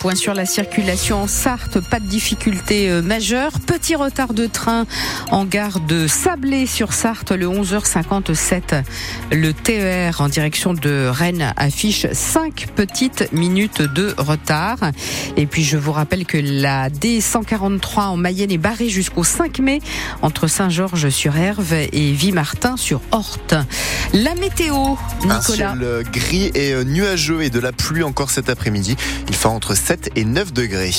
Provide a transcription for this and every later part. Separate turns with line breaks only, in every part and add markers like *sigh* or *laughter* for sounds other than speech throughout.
point sur la circulation en Sarthe, pas de difficulté euh, majeure. Petit retard de train en gare de Sablé sur Sarthe, le 11h57. Le TER en direction de Rennes affiche 5 petites minutes de retard. Et puis je vous rappelle que la D143 en Mayenne est barrée jusqu'au 5 mai entre Saint-Georges-sur-Herve et Vimartin sur Horte. La météo, Nicolas. Un
ciel gris et nuageux et de la pluie encore cet après-midi. Il fait entre 7 et 9 degrés.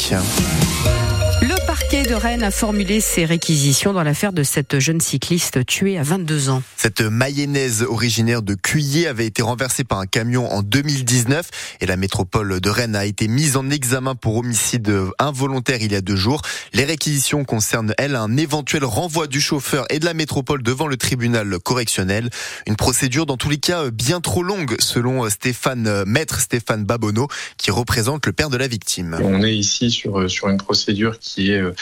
Le parquet de Rennes a formulé ses réquisitions dans l'affaire de cette jeune cycliste tuée à 22 ans.
Cette mayonnaise originaire de Cuillé avait été renversée par un camion en 2019 et la métropole de Rennes a été mise en examen pour homicide involontaire il y a deux jours. Les réquisitions concernent, elles, un éventuel renvoi du chauffeur et de la métropole devant le tribunal correctionnel. Une procédure dans tous les cas bien trop longue selon Stéphane, maître Stéphane Babonneau qui représente le père de la victime.
On est ici sur, sur une procédure qui est euh,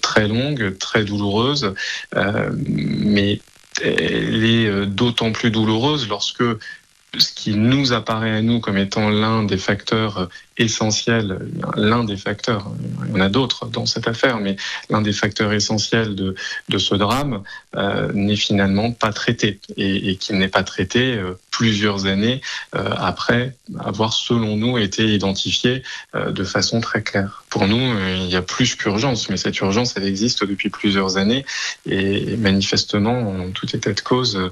très longue, très douloureuse, euh, mais elle est d'autant plus douloureuse lorsque ce qui nous apparaît à nous comme étant l'un des facteurs essentiels, l'un des facteurs, il y en a d'autres dans cette affaire, mais l'un des facteurs essentiels de, ce drame euh, n'est finalement pas traité et, qu'il n'est pas traité euh, plusieurs années euh, après avoir, selon nous, été identifié euh, de façon très claire. Pour nous, euh, il y a plus qu'urgence, mais cette urgence, elle existe depuis plusieurs années et manifestement, en tout état de cause,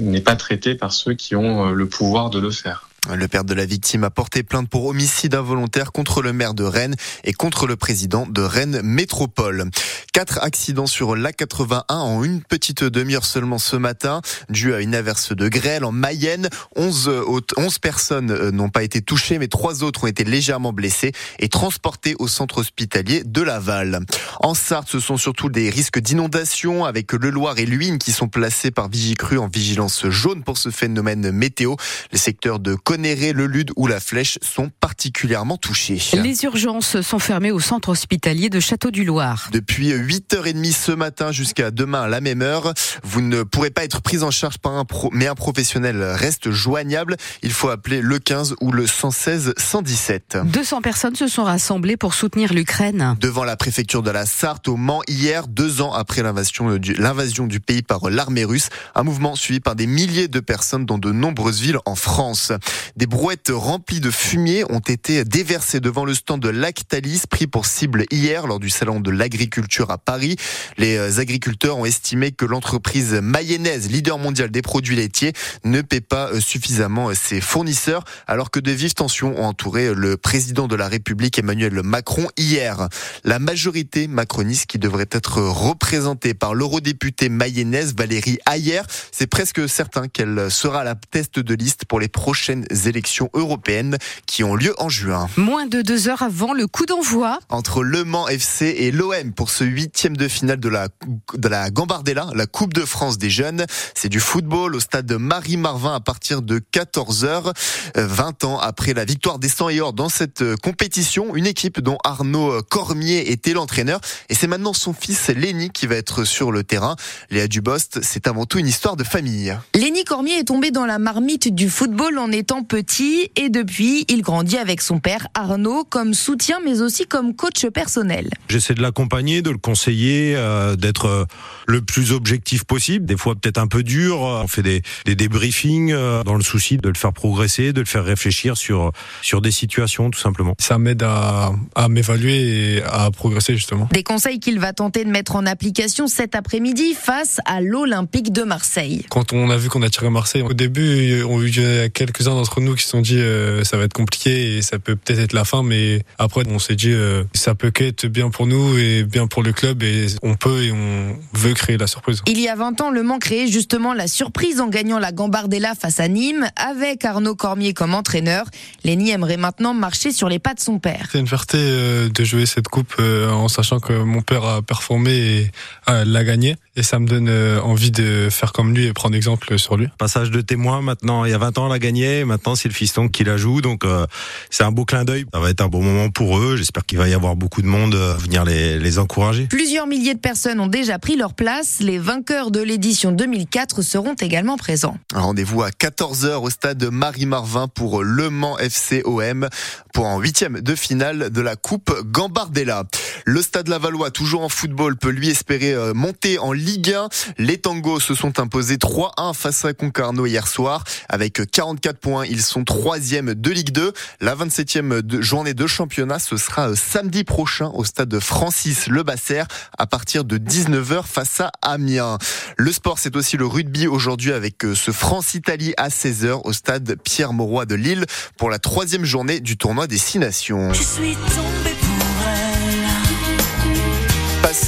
n'est pas traitée par ceux qui ont le pouvoir de le faire.
Le père de la victime a porté plainte pour homicide involontaire contre le maire de Rennes et contre le président de Rennes Métropole. Quatre accidents sur l'A81 en une petite demi-heure seulement ce matin, dû à une averse de grêle en Mayenne. 11, 11 personnes euh, n'ont pas été touchées, mais trois autres ont été légèrement blessées et transportées au centre hospitalier de Laval. En Sarthe, ce sont surtout des risques d'inondation avec le Loir et l'Huine qui sont placés par Vigicru en vigilance jaune pour ce phénomène météo. Les secteurs de Le Lude ou la Flèche sont particulièrement touchés.
Les urgences sont fermées au centre hospitalier de Château du Loir.
Depuis 8h30 ce matin jusqu'à demain à la même heure, vous ne pourrez pas être pris en charge par un pro, mais un professionnel reste joignable. Il faut appeler le 15 ou le 116 117.
200 personnes se sont rassemblées pour soutenir l'Ukraine.
Devant la préfecture de la Sarthe au Mans hier, deux ans après l'invasion du, l'invasion du pays par l'armée russe, un mouvement suivi par des milliers de personnes dans de nombreuses villes en France. Des brouettes remplies de fumier ont été déversées devant le stand de Lactalis, pris pour cible hier lors du salon de l'agriculture à Paris. Les agriculteurs ont estimé que l'entreprise mayonnaise, leader mondial des produits laitiers, ne paie pas suffisamment ses fournisseurs, alors que de vives tensions ont entouré le président de la République Emmanuel Macron hier. La majorité macroniste qui devrait être représentée par l'eurodéputée mayonnaise Valérie Ayer, c'est presque certain qu'elle sera la tête de liste pour les prochaines élections européennes qui ont lieu en juin.
Moins de deux heures avant le coup d'envoi.
Entre Le Mans FC et l'OM pour ce huitième de finale de la, de la Gambardella, la Coupe de France des jeunes. C'est du football au stade de Marie-Marvin à partir de 14h. 20 ans après la victoire des 100 et or dans cette compétition, une équipe dont Arnaud Cormier était l'entraîneur et c'est maintenant son fils Lenny qui va être sur le terrain. Léa Dubost, c'est avant tout une histoire de famille.
Lenny Cormier est tombé dans la marmite du football en étant petit et depuis, il grandit avec son père Arnaud comme soutien mais aussi comme coach personnel.
J'essaie de l'accompagner, de le conseiller, euh, d'être euh, le plus objectif possible, des fois peut-être un peu dur. On fait des, des débriefings euh, dans le souci de le faire progresser, de le faire réfléchir sur, sur des situations tout simplement.
Ça m'aide à, à m'évaluer et à progresser justement.
Des conseils qu'il va tenter de mettre en application cet après-midi face à l'Olympique de Marseille.
Quand on a vu qu'on a tiré Marseille, au début, on a quelques-uns d'entre nous qui se sont dit euh, ça va être compliqué et ça peut peut-être être la fin, mais après on s'est dit euh, ça peut qu'être bien pour nous et bien pour le club et on peut et on veut créer la surprise.
Il y a 20 ans, Le Mans créait justement la surprise en gagnant la Gambardella face à Nîmes avec Arnaud Cormier comme entraîneur. Lenny aimerait maintenant marcher sur les pas de son père.
C'est une fierté euh, de jouer cette coupe en sachant que mon père a performé et l'a gagné et ça me donne envie de faire comme lui et prendre exemple sur lui.
Passage de témoin maintenant, il y a 20 ans, on l'a gagné, maintenant c'est le fiston qui la joue, donc euh, c'est un beau clin d'œil. Ça va être un bon moment pour eux. J'espère qu'il va y avoir beaucoup de monde à venir les, les encourager.
Plusieurs milliers de personnes ont déjà pris leur place. Les vainqueurs de l'édition 2004 seront également présents.
Rendez-vous à 14h au stade Marie-Marvin pour Le Mans FCOM. pour un huitième de finale de la Coupe Gambardella. Le Stade Lavallois, toujours en football, peut lui espérer euh, monter en Ligue 1. Les Tangos se sont imposés 3-1 face à Concarneau hier soir. Avec 44 points, ils sont troisième de Ligue 2. La 27e journée de championnat, ce sera euh, samedi prochain au stade Francis Le Basser à partir de 19h face à Amiens. Le sport, c'est aussi le rugby aujourd'hui avec euh, ce France-Italie à 16h au stade Pierre-Mauroy de Lille pour la troisième journée du tournoi des Six Nations.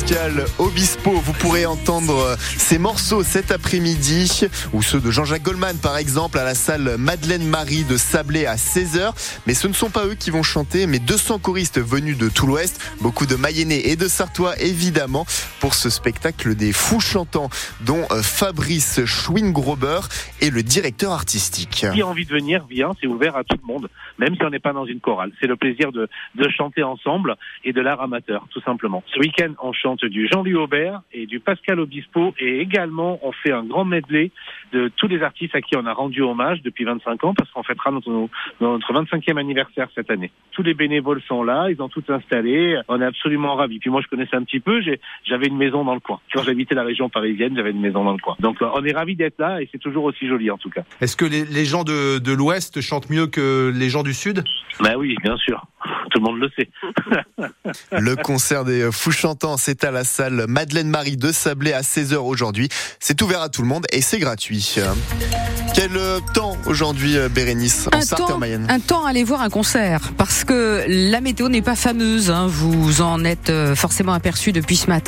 Pascal Obispo. Vous pourrez entendre ces morceaux cet après-midi ou ceux de Jean-Jacques Goldman par exemple à la salle Madeleine Marie de Sablé à 16h. Mais ce ne sont pas eux qui vont chanter, mais 200 choristes venus de tout l'Ouest, beaucoup de Mayennais et de Sartois évidemment pour ce spectacle des fous chantants dont euh, Fabrice Schwinggrober est le directeur artistique.
Qui a envie de venir, vient, c'est ouvert à tout le monde, même si on n'est pas dans une chorale. C'est le plaisir de, de chanter ensemble et de l'art amateur, tout simplement. Ce week-end, on chante du Jean-Louis Aubert et du Pascal Obispo et également on fait un grand medley de tous les artistes à qui on a rendu hommage depuis 25 ans parce qu'on fêtera notre, notre 25e anniversaire cette année. Tous les bénévoles sont là, ils ont tout installé, on est absolument ravis. Puis moi je connaissais un petit peu, j'avais une maison dans le coin. Quand j'habitais la région parisienne, j'avais une maison dans le coin. Donc on est ravis d'être là et c'est toujours aussi joli en tout cas.
Est-ce que les, les gens de, de l'Ouest chantent mieux que les gens du Sud?
Ben oui, bien sûr. Tout le monde le sait. *laughs*
le concert des fous chantants, c'est à la salle Madeleine Marie de Sablé à 16h aujourd'hui. C'est ouvert à tout le monde et c'est gratuit. Quel temps aujourd'hui, Bérénice, en
un
Sarthe et en
temps,
Mayenne
un temps à aller voir un concert parce que la météo n'est pas fameuse. hein. Vous en êtes euh, forcément aperçu depuis ce matin.